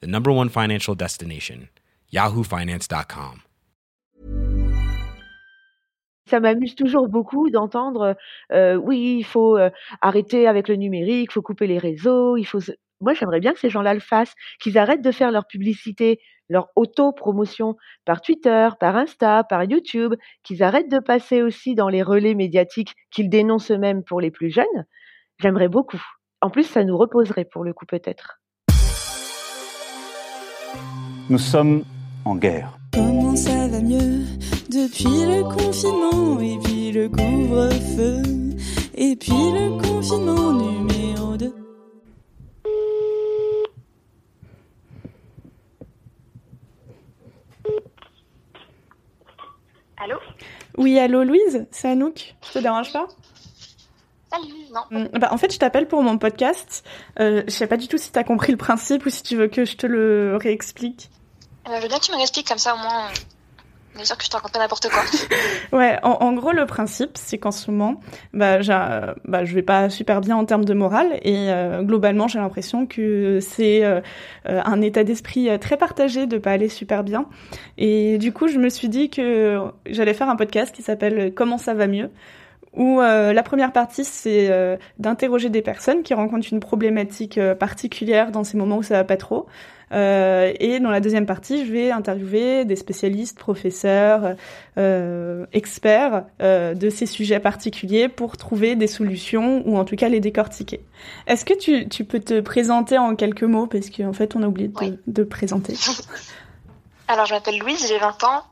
the number one financial destination, yahoofinance.com. Ça m'amuse toujours beaucoup d'entendre euh, oui, il faut euh, arrêter avec le numérique, il faut couper les réseaux, il faut. Moi, j'aimerais bien que ces gens-là le fassent, qu'ils arrêtent de faire leur publicité, leur auto-promotion par Twitter, par Insta, par YouTube, qu'ils arrêtent de passer aussi dans les relais médiatiques qu'ils dénoncent eux-mêmes pour les plus jeunes. J'aimerais beaucoup. En plus, ça nous reposerait pour le coup peut-être. Nous sommes en guerre. Comment ça va mieux depuis le confinement et puis le couvre-feu et puis le confinement numéro 2 Allô? Oui, allô Louise, c'est Anouk? Je te dérange pas? Salut, non. Mm, bah, en fait, je t'appelle pour mon podcast. Euh, je sais pas du tout si t'as compris le principe ou si tu veux que je te le réexplique. Euh, je veux bien que tu me réexpliques comme ça au moins. On est sûr que je te raconte pas n'importe quoi. Ouais, en, en gros, le principe, c'est qu'en ce moment, bah, bah, je vais pas super bien en termes de morale et euh, globalement, j'ai l'impression que c'est euh, un état d'esprit très partagé de pas aller super bien. Et du coup, je me suis dit que j'allais faire un podcast qui s'appelle Comment ça va mieux? Où euh, la première partie, c'est euh, d'interroger des personnes qui rencontrent une problématique euh, particulière dans ces moments où ça va pas trop. Euh, et dans la deuxième partie, je vais interviewer des spécialistes, professeurs, euh, experts euh, de ces sujets particuliers pour trouver des solutions ou en tout cas les décortiquer. Est-ce que tu, tu peux te présenter en quelques mots? Parce qu'en fait on a oublié de, Oui. de présenter. Alors, je m'appelle Louise, j'ai 20 ans.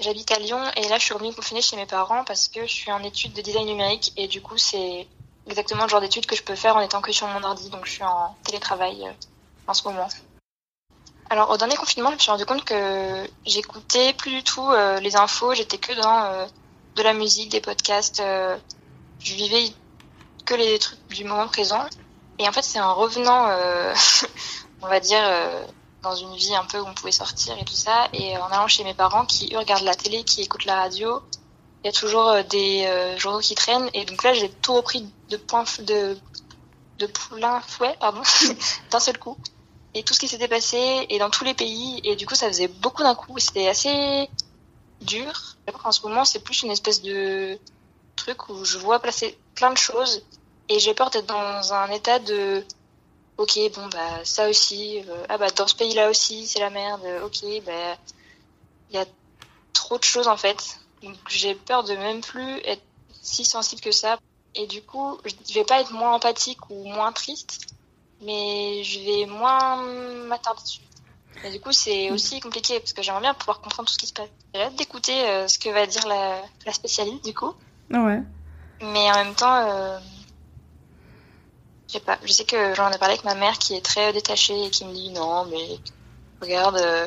J'habite à Lyon et là, je suis revenue confinée chez mes parents parce que je suis en études de design numérique et du coup, c'est exactement le genre d'études que je peux faire en étant que sur mon ordi. Donc, je suis en télétravail euh, en ce moment. Alors, au dernier confinement, je me suis rendu compte que j'écoutais plus du tout euh, les infos. J'étais que dans euh, de la musique, des podcasts. je vivais que les trucs du moment présent. Et en fait, c'est en revenant, on va dire, dans une vie un peu où on pouvait sortir et tout ça, et en allant chez mes parents qui, eux, regardent la télé, qui écoutent la radio, il y a toujours euh, des euh, journaux qui traînent. Et donc là, j'ai tout repris de point de, de plein fouet, pardon, d'un seul coup. Et tout ce qui s'était passé, et dans tous les pays, et du coup, ça faisait beaucoup d'un coup, c'était assez dur. En ce moment, c'est plus une espèce de truc où je vois passer plein de choses, et j'ai peur d'être dans un état de ok bon bah ça aussi euh, ah bah dans ce pays là aussi c'est la merde euh, ok bah il y a trop de choses en fait. Donc j'ai peur de même plus être si sensible que ça. Et du coup je vais pas être moins empathique ou moins triste mais je vais moins m'attarder dessus. Et du coup c'est aussi compliqué parce que j'aimerais bien pouvoir comprendre tout ce qui se passe. J'ai hâte d'écouter euh, ce que va dire la, la spécialiste du coup. Ouais. mais en même temps, euh, je sais pas. Je sais que j'en ai parlé avec ma mère qui est très détachée et qui me dit non, mais regarde, euh,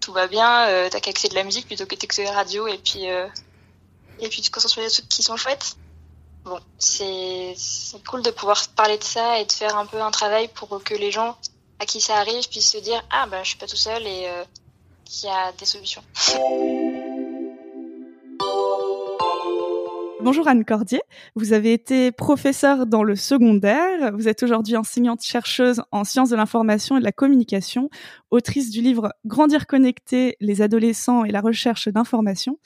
tout va bien. euh, T'as qu'à écouter de la musique plutôt que d'écouter la radio et puis euh, et puis tu concentres sur les trucs qui sont chouettes. Bon, c'est cool de pouvoir parler de ça et de faire un peu un travail pour que les gens à qui ça arrive puissent se dire ah bah je suis pas tout seul et euh, qu'il y a des solutions. Bonjour Anne Cordier, vous avez été professeure dans le secondaire, vous êtes aujourd'hui enseignante chercheuse en sciences de l'information et de la communication, autrice du livre Grandir connecté, les adolescents et la recherche d'informations.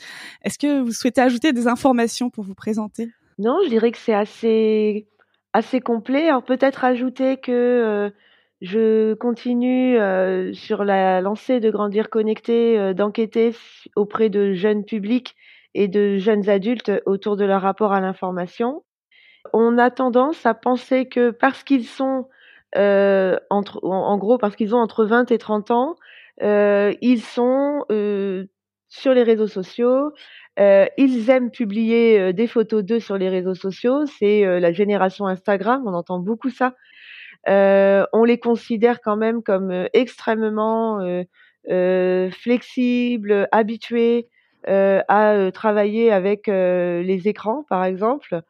Est-ce que vous souhaitez ajouter des informations pour vous présenter? Non, je dirais que c'est assez, assez complet. Alors peut-être ajouter que euh, je continue euh, sur la lancée de Grandir Connecté euh, d'enquêter auprès de jeunes publics et de jeunes adultes autour de leur rapport à l'information. On a tendance à penser que parce qu'ils sont euh, en, gros parce qu'ils ont entre 20 et 30 ans, euh, ils sont euh, sur les réseaux sociaux, euh, ils aiment publier euh, des photos d'eux sur les réseaux sociaux. C'est euh, la génération Instagram, on entend beaucoup ça. on les considère quand même comme extrêmement flexibles, habitués à travailler avec les écrans, par exemple.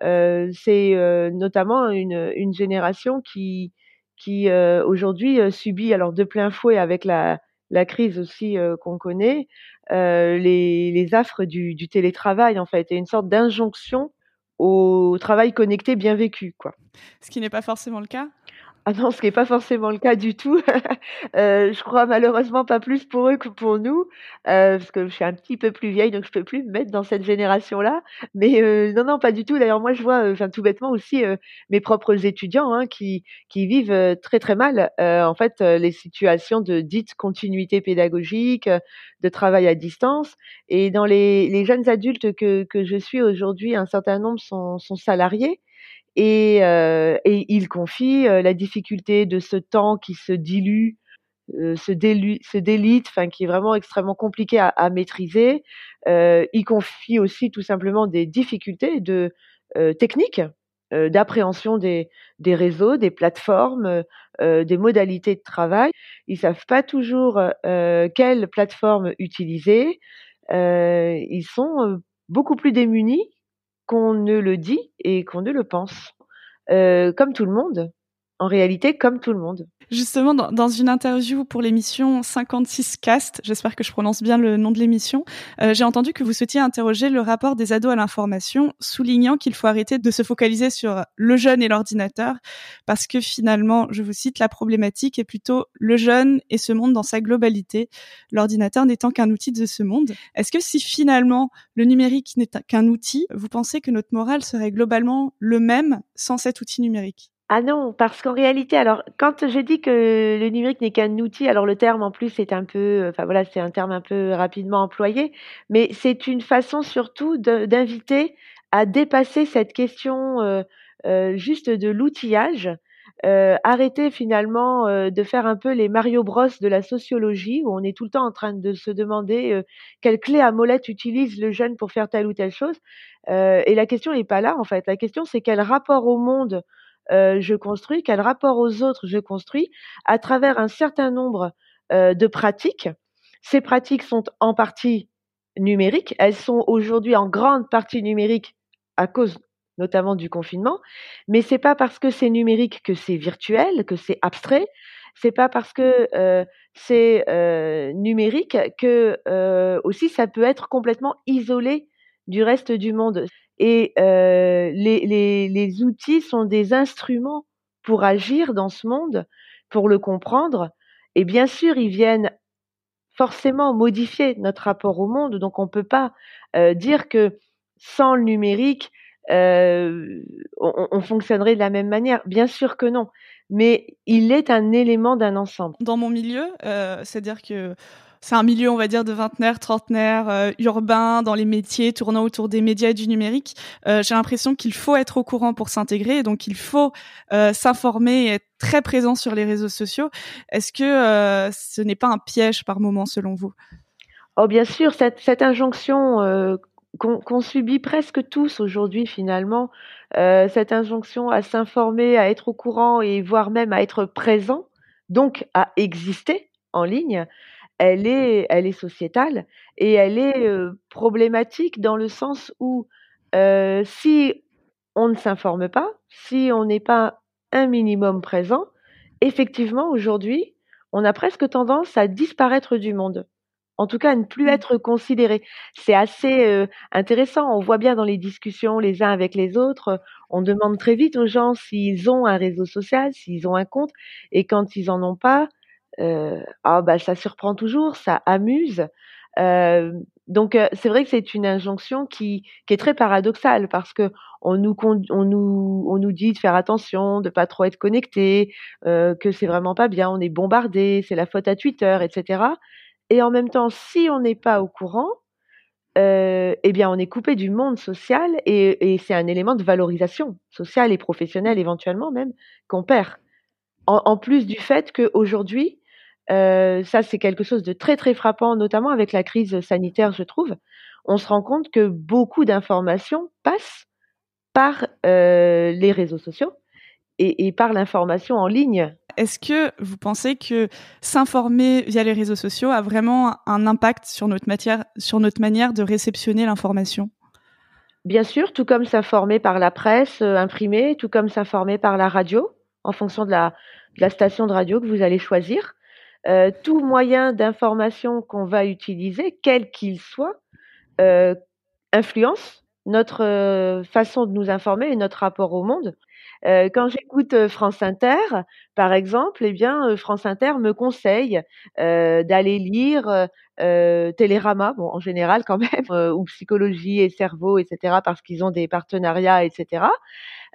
c'est notamment une, une, génération qui, qui aujourd'hui subit alors de plein fouet avec la, la crise aussi qu'on connaît, les, les, affres du, du, télétravail en fait, et une sorte d'injonction au travail connecté bien vécu, quoi. Ce qui n'est pas forcément le cas. Ah non, ce qui n'est pas forcément le cas du tout. euh, je crois malheureusement pas plus pour eux que pour nous, euh, parce que je suis un petit peu plus vieille, donc je peux plus me mettre dans cette génération-là. Mais euh, non, non, pas du tout. D'ailleurs, moi, je vois, euh, enfin tout bêtement aussi, euh, mes propres étudiants hein, qui qui vivent euh, très très mal, en fait, les situations de dite continuité pédagogique, de travail à distance. Et dans les, les jeunes adultes que que je suis aujourd'hui, un certain nombre sont sont salariés. Et, euh, et il confie euh, la difficulté de ce temps qui se dilue, euh, se, délite, enfin qui est vraiment extrêmement compliqué à, à maîtriser. Euh, il confie aussi tout simplement des difficultés de euh, techniques euh, d'appréhension des, des réseaux, des plateformes, des modalités de travail. Ils savent pas toujours quelle plateforme utiliser. ils sont beaucoup plus démunis qu'on ne le dit et qu'on ne le pense. Comme tout le monde, en réalité, comme tout le monde. Justement, dans, une interview pour l'émission 56 Cast, j'espère que je prononce bien le nom de l'émission, euh, j'ai entendu que vous souhaitiez interroger le rapport des ados à l'information, soulignant qu'il faut arrêter de se focaliser sur le jeune et l'ordinateur, parce que finalement, je vous cite, la problématique est plutôt le jeune et ce monde dans sa globalité, l'ordinateur n'étant qu'un outil de ce monde. Est-ce que si finalement le numérique n'est qu'un outil, vous pensez que notre morale serait globalement le même sans cet outil numérique? Ah non, parce qu'en réalité, alors quand je dis que le numérique n'est qu'un outil, alors le terme en plus est un peu, enfin voilà, c'est un terme un peu rapidement employé, mais c'est une façon surtout d'inviter à dépasser cette question euh, euh, juste de l'outillage, euh, arrêter finalement euh, de faire un peu les Mario Bros de la sociologie, où on est tout le temps en train de se demander euh, quelle clé à molette utilise le jeune pour faire telle ou telle chose. et la question n'est pas là en fait. La question c'est quel rapport au monde euh, je construis, quel rapport aux autres je construis à travers un certain nombre euh, de pratiques. Ces pratiques sont en partie numériques, elles sont aujourd'hui en grande partie numériques à cause notamment du confinement, mais c'est pas parce que c'est numérique que c'est virtuel, que c'est abstrait, c'est pas parce que euh, c'est numérique que aussi ça peut être complètement isolé du reste du monde. Et euh, les, les, les, outils sont des instruments pour agir dans ce monde, pour le comprendre. Et bien sûr, ils viennent forcément modifier notre rapport au monde. Donc, on ne peut pas euh, dire que sans le numérique, euh, on, on, fonctionnerait de la même manière. Bien sûr que non. Mais il est un élément d'un ensemble. Dans mon milieu, euh, c'est-à-dire que c'est un milieu, on va dire, de vingtenaires, trentenaires, euh, urbain, dans les métiers tournant autour des médias et du numérique. Euh, J'ai l'impression qu'il faut être au courant pour s'intégrer, donc il faut euh, s'informer et être très présent sur les réseaux sociaux. Est-ce que euh, ce n'est pas un piège par moment, selon vous? Oh, bien sûr, cette, injonction qu'on qu subit presque tous aujourd'hui, finalement, cette injonction à s'informer, à être au courant et voire même à être présent, donc à exister en ligne, elle est, elle est sociétale et elle est euh, problématique dans le sens où euh, si on ne s'informe pas, si on n'est pas un minimum présent, effectivement aujourd'hui, on a presque tendance à disparaître du monde. En tout cas, à ne plus être considéré. C'est assez euh, intéressant. On voit bien dans les discussions les uns avec les autres, on demande très vite aux gens s'ils ont un réseau social, s'ils ont un compte, et quand ils en ont pas, euh, ah bah ça surprend toujours, ça amuse. Euh, donc euh, c'est vrai que c'est une injonction qui, qui est très paradoxale parce que on nous on nous on nous dit de faire attention, de pas trop être connecté, euh, que c'est vraiment pas bien, on est bombardé, c'est la faute à Twitter, etc. Et en même temps, si on n'est pas au courant, euh, eh bien, on est coupé du monde social et, et c'est un élément de valorisation sociale et professionnelle éventuellement même qu'on perd. En, en, plus du fait qu'aujourd'hui, euh, ça, c'est quelque chose de très très frappant, notamment avec la crise sanitaire, je trouve. On se rend compte que beaucoup d'informations passent par euh, les réseaux sociaux et, par l'information en ligne. Est-ce que vous pensez que s'informer via les réseaux sociaux a vraiment un impact sur notre, matière, sur notre manière de réceptionner l'information? Bien sûr, tout comme s'informer par la presse euh, imprimée, tout comme s'informer par la radio, en fonction de la, station de radio que vous allez choisir. Euh, tout moyen d'information qu'on va utiliser, quel qu'il soit, euh, influence notre façon de nous informer et notre rapport au monde. Euh, quand j'écoute euh, France Inter, par exemple, eh bien, euh, France Inter me conseille d'aller lire Télérama, bon, en général quand même, ou Psychologie et Cerveau, etc., parce qu'ils ont des partenariats, etc.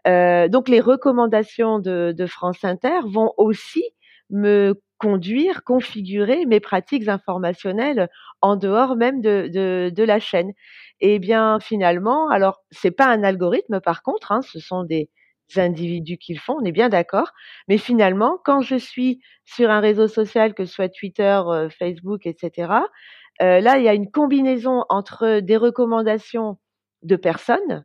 donc les recommandations de, de France Inter vont aussi me conduire, configurer mes pratiques informationnelles en dehors même de, de, de la chaîne. Et eh bien finalement, alors c'est pas un algorithme par contre, hein, ce sont des, individus qu'ils font, on est bien d'accord. Mais finalement, quand je suis sur un réseau social, que ce soit Twitter, euh, Facebook, etc., euh, là, il y a une combinaison entre des recommandations de personnes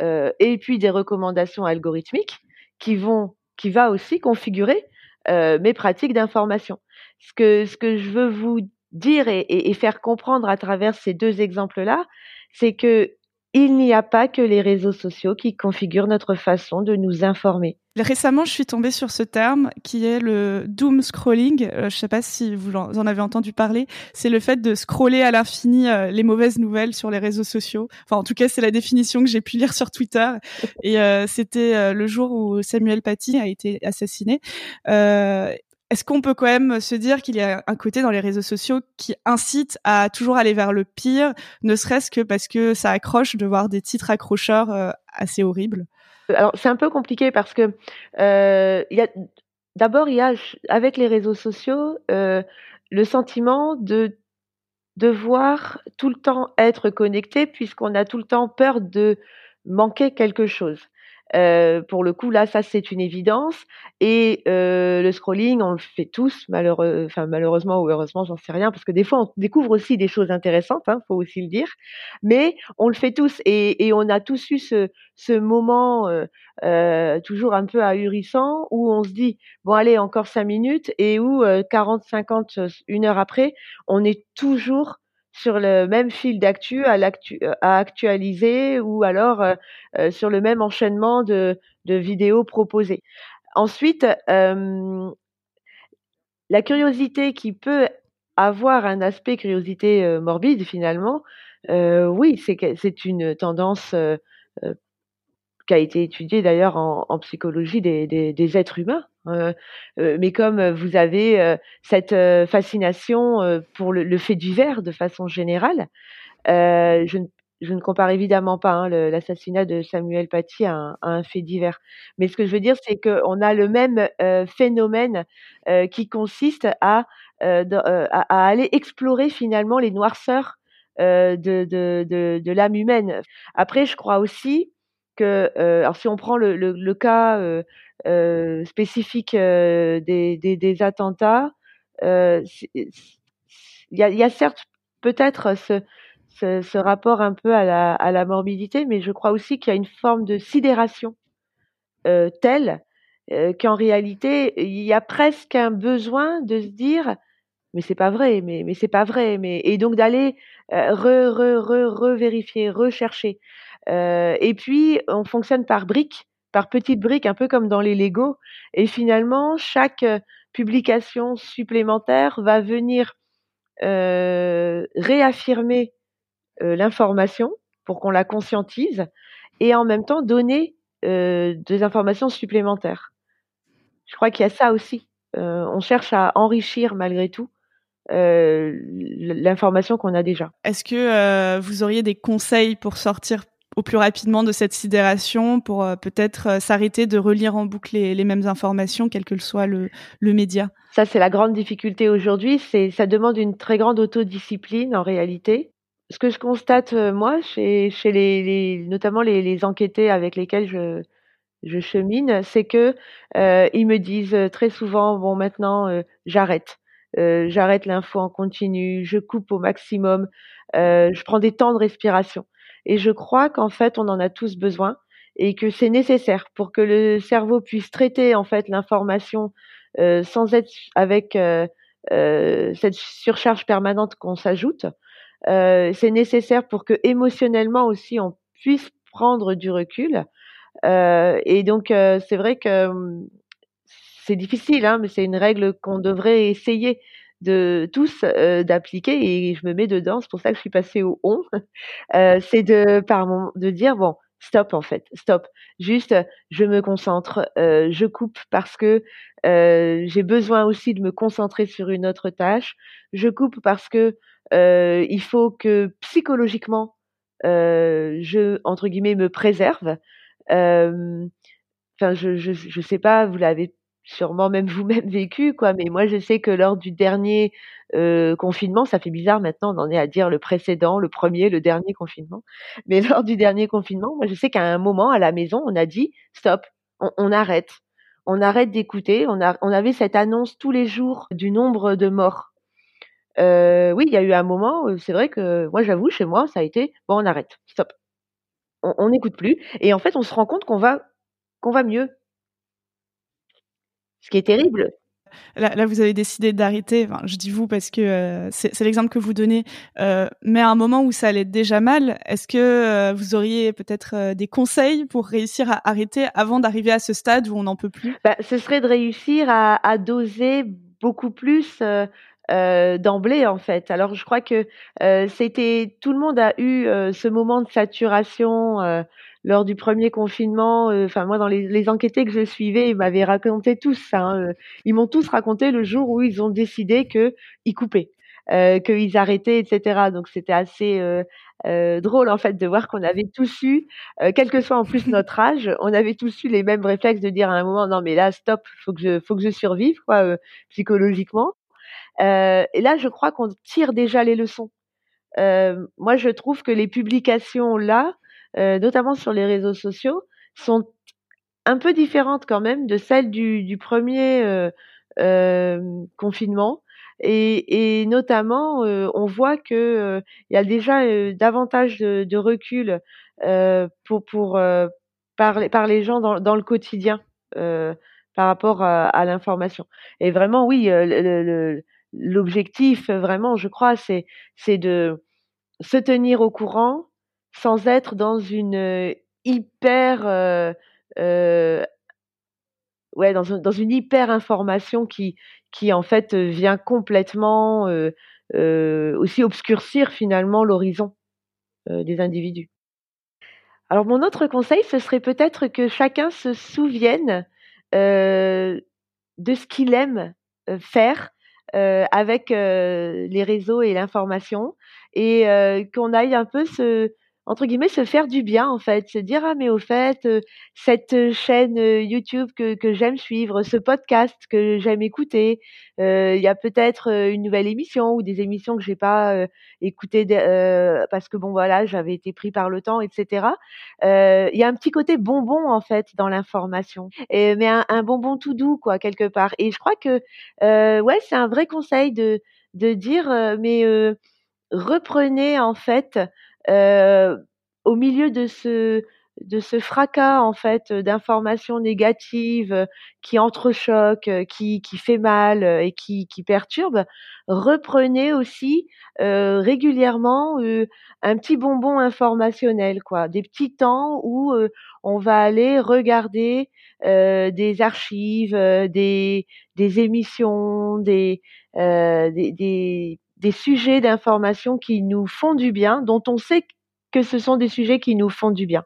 euh, et puis des recommandations algorithmiques qui vont, qui va aussi configurer mes pratiques d'information. Ce que, ce que je veux vous dire et, et faire comprendre à travers ces deux exemples-là, c'est que il n'y a pas que les réseaux sociaux qui configurent notre façon de nous informer. Récemment, je suis tombée sur ce terme qui est le doom scrolling. Euh, je ne sais pas si vous en avez entendu parler. C'est le fait de scroller à l'infini euh, les mauvaises nouvelles sur les réseaux sociaux. Enfin, en tout cas, c'est la définition que j'ai pu lire sur Twitter. Et euh, c'était le jour où Samuel Paty a été assassiné. Est-ce qu'on peut quand même se dire qu'il y a un côté dans les réseaux sociaux qui incite à toujours aller vers le pire, ne serait-ce que parce que ça accroche de voir des titres accrocheurs euh, assez horribles? Euh, Alors c'est un peu compliqué parce que euh, d'abord il y a avec les réseaux sociaux le sentiment de devoir tout le temps être connecté puisqu'on a tout le temps peur de manquer quelque chose. Euh, pour le coup, là, ça c'est une évidence. Et euh, le scrolling, on le fait tous, malheureux, enfin malheureusement ou heureusement, j'en sais rien, parce que des fois on découvre aussi des choses intéressantes, hein, faut aussi le dire. Mais on le fait tous et, et on a tous eu ce, ce moment euh, euh toujours un peu ahurissant où on se dit bon allez encore cinq minutes et où 40, 50, une heure après, on est toujours sur le même fil d'actu à, euh, à, actualiser ou alors euh, euh, sur le même enchaînement de, de vidéos proposées. Ensuite, la curiosité qui peut avoir un aspect curiosité morbide finalement, oui, c'est une tendance qui a été étudié d'ailleurs en, en, psychologie des, des, des êtres humains. Euh, euh, mais comme vous avez euh, cette euh, fascination pour le, fait divers de façon générale, je ne, compare évidemment pas hein, l'assassinat de Samuel Paty à un, fait divers. Mais ce que je veux dire, c'est qu'on a le même phénomène qui consiste à, aller explorer finalement les noirceurs de l'âme humaine. Après, je crois aussi que, euh, alors si on prend le, le, le cas euh, euh, spécifique des, des, des, attentats, il y a, y, a, certes peut-être ce, ce, ce, rapport un peu à la, à la morbidité, mais je crois aussi qu'il y a une forme de sidération telle qu'en réalité, il y a presque un besoin de se dire mais c'est pas vrai, mais, mais c'est pas vrai, mais et donc d'aller re, re, re, revérifier, rechercher. Euh, et puis, on fonctionne par briques, par petites briques, un peu comme dans les Lego. Et finalement, chaque euh, publication supplémentaire va venir euh, réaffirmer l'information pour qu'on la conscientise et en même temps donner des informations supplémentaires. Je crois qu'il y a ça aussi. on cherche à enrichir malgré tout l'information qu'on a déjà. Est-ce que vous auriez des conseils pour sortir au plus rapidement de cette sidération pour euh, peut-être euh, s'arrêter de relire en boucle les, mêmes informations, quel que soit le, média Ça, c'est la grande difficulté aujourd'hui. C'est, ça demande une très grande autodiscipline en réalité. Ce que je constate, euh, moi, chez, les, notamment les, les, enquêtés avec lesquels je, je chemine, c'est que ils me disent très souvent, bon, maintenant, j'arrête. j'arrête l'info en continu, je coupe au maximum, je prends des temps de respiration. Et je crois qu'en fait, on en a tous besoin et que c'est nécessaire pour que le cerveau puisse traiter en fait l'information euh, sans être avec euh, euh, cette surcharge permanente qu'on s'ajoute. c'est nécessaire pour que émotionnellement aussi on puisse prendre du recul. et donc c'est vrai que hum, c'est difficile, hein, mais c'est une règle qu'on devrait essayer de tous d'appliquer et je me mets dedans. C'est pour ça que je suis passée au on. c'est de par de dire bon stop en fait, stop. Juste, je me concentre, euh, je coupe parce que euh, j'ai besoin aussi de me concentrer sur une autre tâche. Je coupe parce que euh, il faut que psychologiquement, je entre guillemets me préserve. Enfin, je, je je sais pas, vous l'avez sûrement même vous-même vécu, quoi. Mais moi, je sais que lors du dernier euh, confinement, ça fait bizarre maintenant, on en est à dire le précédent, le premier, le dernier confinement. Mais lors du dernier confinement, moi, je sais qu'à un moment à la maison, on a dit stop, on, arrête, on arrête d'écouter. On, a, on avait cette annonce tous les jours du nombre de morts. Euh, oui, il y a eu un moment, c'est vrai que moi, j'avoue, chez moi, ça a été bon, on arrête, stop, on n'écoute plus. Et en fait, on se rend compte qu'on va qu'on va mieux ce qui est terrible. Là, vous avez décidé d'arrêter. Enfin, je dis vous parce que euh, c'est l'exemple que vous donnez. Euh, mais à un moment où ça allait déjà mal, est-ce que euh, vous auriez peut-être des conseils pour réussir à arrêter avant d'arriver à ce stade où on n'en peut plus? Bah, Ce serait de réussir à, à doser beaucoup plus. d'emblée en fait. Alors je crois que c'était tout le monde a eu ce moment de saturation lors du premier confinement, euh, enfin moi dans les, les, enquêtés que je suivais, ils m'avaient raconté tous ça. Hein, euh, ils m'ont tous raconté le jour où ils ont décidé que ils coupaient, euh, qu'ils arrêtaient, etc. Donc c'était assez euh, drôle en fait de voir qu'on avait tous eu, quel que soit en plus notre âge, on avait tous eu les mêmes réflexes de dire à un moment non mais là stop, faut que je faut que je survive quoi psychologiquement. et là je crois qu'on tire déjà les leçons. moi je trouve que les publications là euh, notamment sur les réseaux sociaux, sont un peu différentes quand même de celles du, du premier euh, euh, confinement. Et, et notamment, on voit que il y a déjà davantage de, de recul pour, pour par, par les gens dans, dans le quotidien par rapport à, à l'information. Et vraiment, oui, l'objectif, vraiment, je crois, c'est de se tenir au courant, sans être dans une hyper euh, euh, ouais dans, dans, une hyper information qui qui en fait vient complètement euh, aussi obscurcir finalement l'horizon des individus. Alors mon autre conseil, ce serait peut-être que chacun se souvienne de ce qu'il aime faire avec les réseaux et l'information et qu'on aille un peu se entre guillemets se faire du bien en fait, se dire ah mais au fait euh, cette euh, chaîne euh, YouTube que, que j'aime suivre, ce podcast que j'aime écouter, il y a peut-être une nouvelle émission ou des émissions que j'ai pas écoutées parce que bon voilà j'avais été pris par le temps etc. Il y a un petit côté bonbon en fait dans l'information, mais un, un, bonbon tout doux quoi quelque part. Et je crois que ouais c'est un vrai conseil de de dire mais reprenez en fait euh, au milieu de ce de ce fracas en fait d'informations négatives qui entrechoquent, qui qui fait mal et qui qui perturbe, reprenez aussi euh, régulièrement euh, un petit bonbon informationnel quoi, des petits temps où euh, on va aller regarder euh, des archives, des des émissions, des, des, des des sujets d'information qui nous font du bien, dont on sait que ce sont des sujets qui nous font du bien.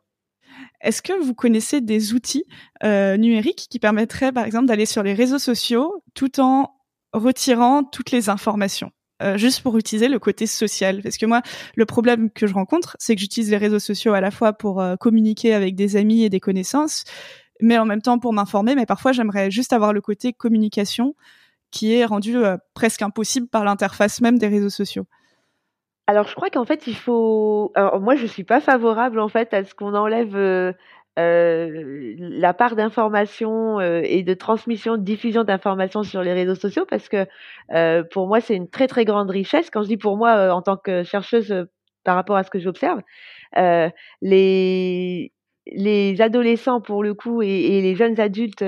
Est-ce que vous connaissez des outils euh, numériques qui permettraient, par exemple, d'aller sur les réseaux sociaux tout en retirant toutes les informations? Euh, juste pour utiliser le côté social. Parce que moi, le problème que je rencontre, c'est que j'utilise les réseaux sociaux à la fois pour euh, communiquer avec des amis et des connaissances, mais en même temps pour m'informer. Mais parfois, j'aimerais juste avoir le côté communication qui est rendu euh, presque impossible par l'interface même des réseaux sociaux. Alors, je crois qu'en fait, il faut. Moi, je suis pas favorable en fait à ce qu'on enlève euh, euh, la part d'information et de transmission, de diffusion d'informations sur les réseaux sociaux, parce que pour moi, c'est une très très grande richesse. Quand je dis pour moi, en tant que chercheuse, par rapport à ce que j'observe, les les adolescents, pour le coup, et, les jeunes adultes,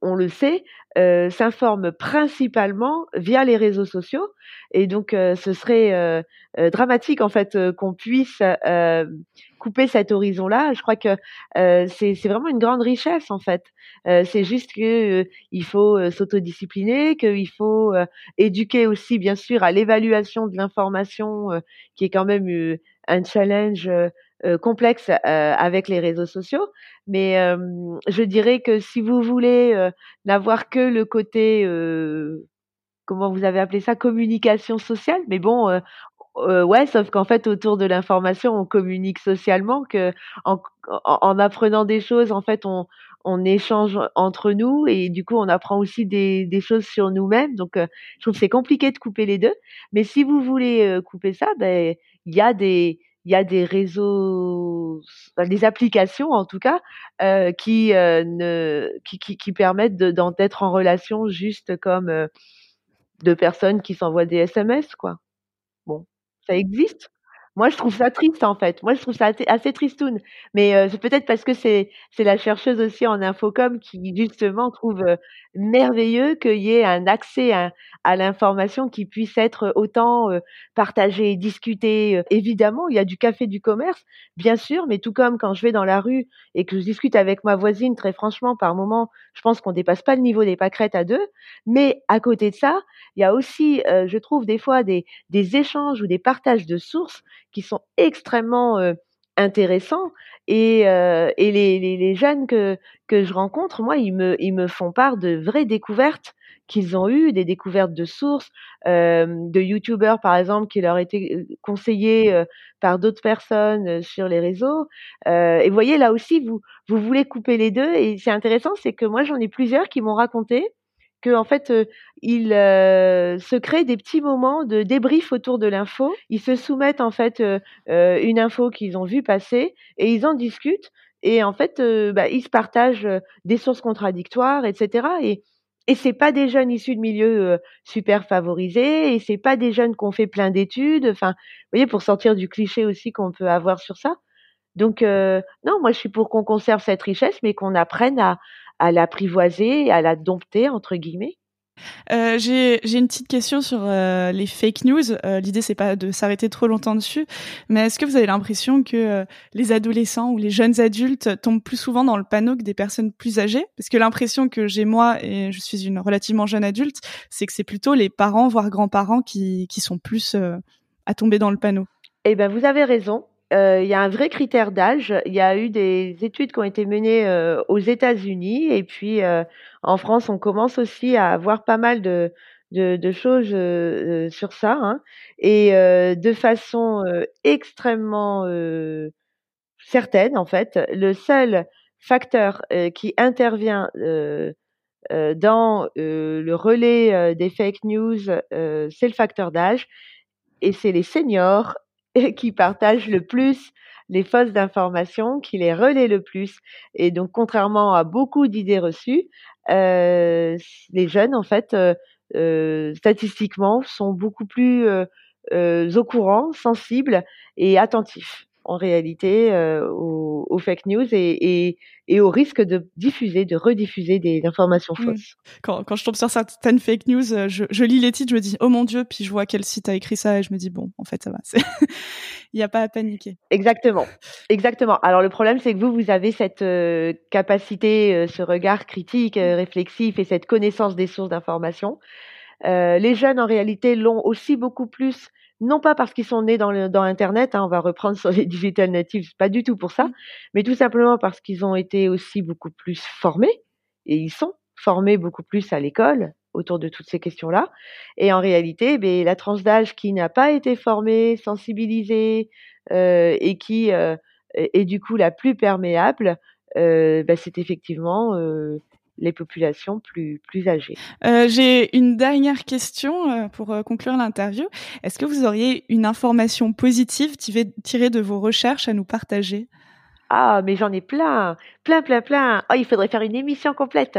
on le sait, euh, s'informent principalement via les réseaux sociaux. Et donc, ce serait dramatique, en fait, qu'on puisse couper cet horizon-là. Je crois que c'est vraiment une grande richesse, en fait. c'est juste que il faut s'autodiscipliner, qu'il faut éduquer aussi, bien sûr, à l'évaluation de l'information, qui est quand même un challenge euh, complexe euh, avec les réseaux sociaux. Mais je dirais que si vous voulez euh, n'avoir que le côté, comment vous avez appelé ça, communication sociale, mais bon, ouais, sauf qu'en fait, autour de l'information, on communique socialement, que en, en, apprenant des choses, en fait, on, on échange entre nous et du coup, on apprend aussi des, des choses sur nous-mêmes. Donc, je trouve que c'est compliqué de couper les deux. Mais si vous voulez couper ça, ben, il y a des, il y a des réseaux, des applications en tout cas, euh, qui, euh, ne, qui, qui, qui, permettent d'être en relation juste comme euh, deux personnes qui s'envoient des SMS, quoi. Bon, ça existe. Moi, je trouve ça triste en fait. Moi, je trouve ça assez, tristoun. Mais euh, c'est peut-être parce que c'est c'est la chercheuse aussi en infocom qui justement trouve euh, merveilleux qu'il y ait un accès à, à l'information qui puisse être autant euh, partagé, discuté. Évidemment, il y a du café du commerce, bien sûr, mais tout comme quand je vais dans la rue et que je discute avec ma voisine, très franchement, par moment, je pense qu'on dépasse pas le niveau des pâquerettes à deux. Mais à côté de ça, il y a aussi, je trouve des fois des des échanges ou des partages de sources qui sont extrêmement intéressants et, et les, les, les, jeunes que, que je rencontre, moi, ils me, ils me font part de vraies découvertes qu'ils ont eues, des découvertes de sources, de youtubeurs par exemple qui leur étaient conseillés par d'autres personnes sur les réseaux. et vous voyez là aussi, vous, vous voulez couper les deux et c'est intéressant, c'est que moi j'en ai plusieurs qui m'ont raconté que en fait euh, ils euh, se créent des petits moments de débrief autour de l'info. Ils se soumettent en fait euh, une info qu'ils ont vue passer et ils en discutent et en fait bah, ils se partagent des sources contradictoires, etc. Et et c'est pas des jeunes issus de milieux super favorisés et c'est pas des jeunes qui ont fait plein d'études. Enfin, vous voyez, pour sortir du cliché aussi qu'on peut avoir sur ça. Donc non, moi je suis pour qu'on conserve cette richesse, mais qu'on apprenne à, à l'apprivoiser, à la dompter entre guillemets? Euh, j'ai une petite question sur euh, les fake news. Euh, L'idée c'est pas de s'arrêter trop longtemps dessus, mais est-ce que vous avez l'impression que euh, les adolescents ou les jeunes adultes tombent plus souvent dans le panneau que des personnes plus âgées? Parce que l'impression que j'ai moi, et je suis une relativement jeune adulte, c'est que c'est plutôt les parents voire grands-parents qui, qui sont plus à tomber dans le panneau. Eh ben vous avez raison. Euh, il y a un vrai critère d'âge. Il y a eu des études qui ont été menées euh, aux États-Unis et puis euh, en France, on commence aussi à avoir pas mal de, choses sur ça hein, et de façon extrêmement certaine en fait. Le seul facteur qui intervient dans le relais des fake news, c'est le facteur d'âge et c'est les seniors qui partagent le plus les fausses informations, qui les relaient le plus. Et donc, contrairement à beaucoup d'idées reçues, euh, les jeunes, en fait, euh, euh, statistiquement, sont beaucoup plus au courant, sensibles et attentifs en réalité euh, aux, fake news et, et, et, au risque de diffuser, de rediffuser des informations mmh. fausses. Quand, quand, je tombe sur certaines fake news, euh, je, je, lis les titres, je me dis oh mon dieu, puis je vois quel site a écrit ça et je me dis bon, en fait ça va, il n'y a pas à paniquer. Exactement, exactement. Alors le problème c'est que vous, vous avez cette euh, capacité, ce regard critique, réflexif et cette connaissance des sources d'information. les jeunes en réalité l'ont aussi beaucoup plus non pas parce qu'ils sont nés dans, le, dans Internet, hein, on va reprendre sur les digital natives, pas du tout pour ça, mmh. mais tout simplement parce qu'ils ont été aussi beaucoup plus formés, et ils sont formés beaucoup plus à l'école autour de toutes ces questions-là. Et en réalité, ben, la tranche d'âge qui n'a pas été formée, sensibilisée, euh, et qui euh, est, du coup la plus perméable, euh, ben, c'est effectivement euh, les populations plus, plus âgées. Euh, J'ai une dernière question euh, pour euh, conclure l'interview. Est-ce que vous auriez une information positive tirée de vos recherches à nous partager? Ah, mais j'en ai plein, plein, plein, plein. Oh, il faudrait faire une émission complète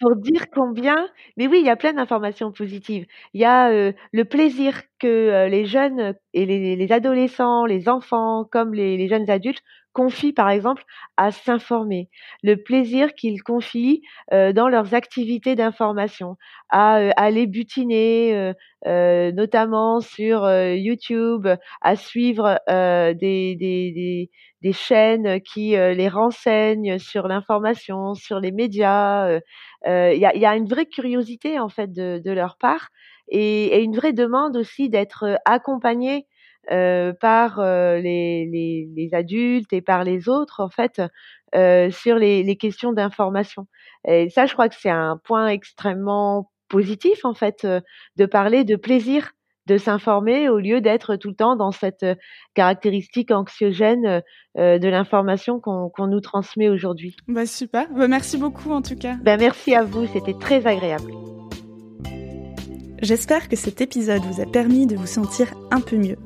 pour dire combien. Mais oui, il y a plein d'informations positives. Il y a euh, le plaisir que les jeunes et les, les, adolescents, les enfants, comme les, les jeunes adultes confient par exemple à s'informer, le plaisir qu'ils confient euh, dans leurs activités d'information, à euh, aller butiner, euh, notamment sur YouTube, à suivre des, des, des, chaînes qui les renseignent sur l'information, sur les médias. Il y, a, une vraie curiosité en fait de, leur part et, et, une vraie demande aussi d'être accompagnés euh, par euh, les, les, les, adultes et par les autres en fait euh, sur les, les questions d'information. Et ça, je crois que c'est un point extrêmement positif en fait de parler de plaisir de s'informer au lieu d'être tout le temps dans cette caractéristique anxiogène de l'information qu'on nous transmet aujourd'hui. Bah super, bah, merci beaucoup en tout cas. Ben merci à vous, c'était très agréable. J'espère que cet épisode vous a permis de vous sentir un peu mieux.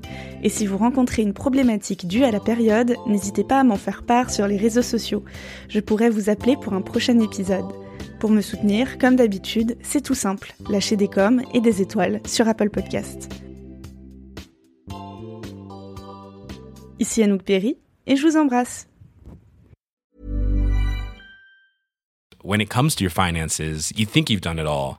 Et si vous rencontrez une problématique due à la période, n'hésitez pas à m'en faire part sur les réseaux sociaux. Je pourrais vous appeler pour un prochain épisode. Pour me soutenir, comme d'habitude, c'est tout simple. Lâchez des coms et des étoiles sur Apple Podcast. Ici Anouk Perry et je vous embrasse. When it comes to your finances, you think you've done it all.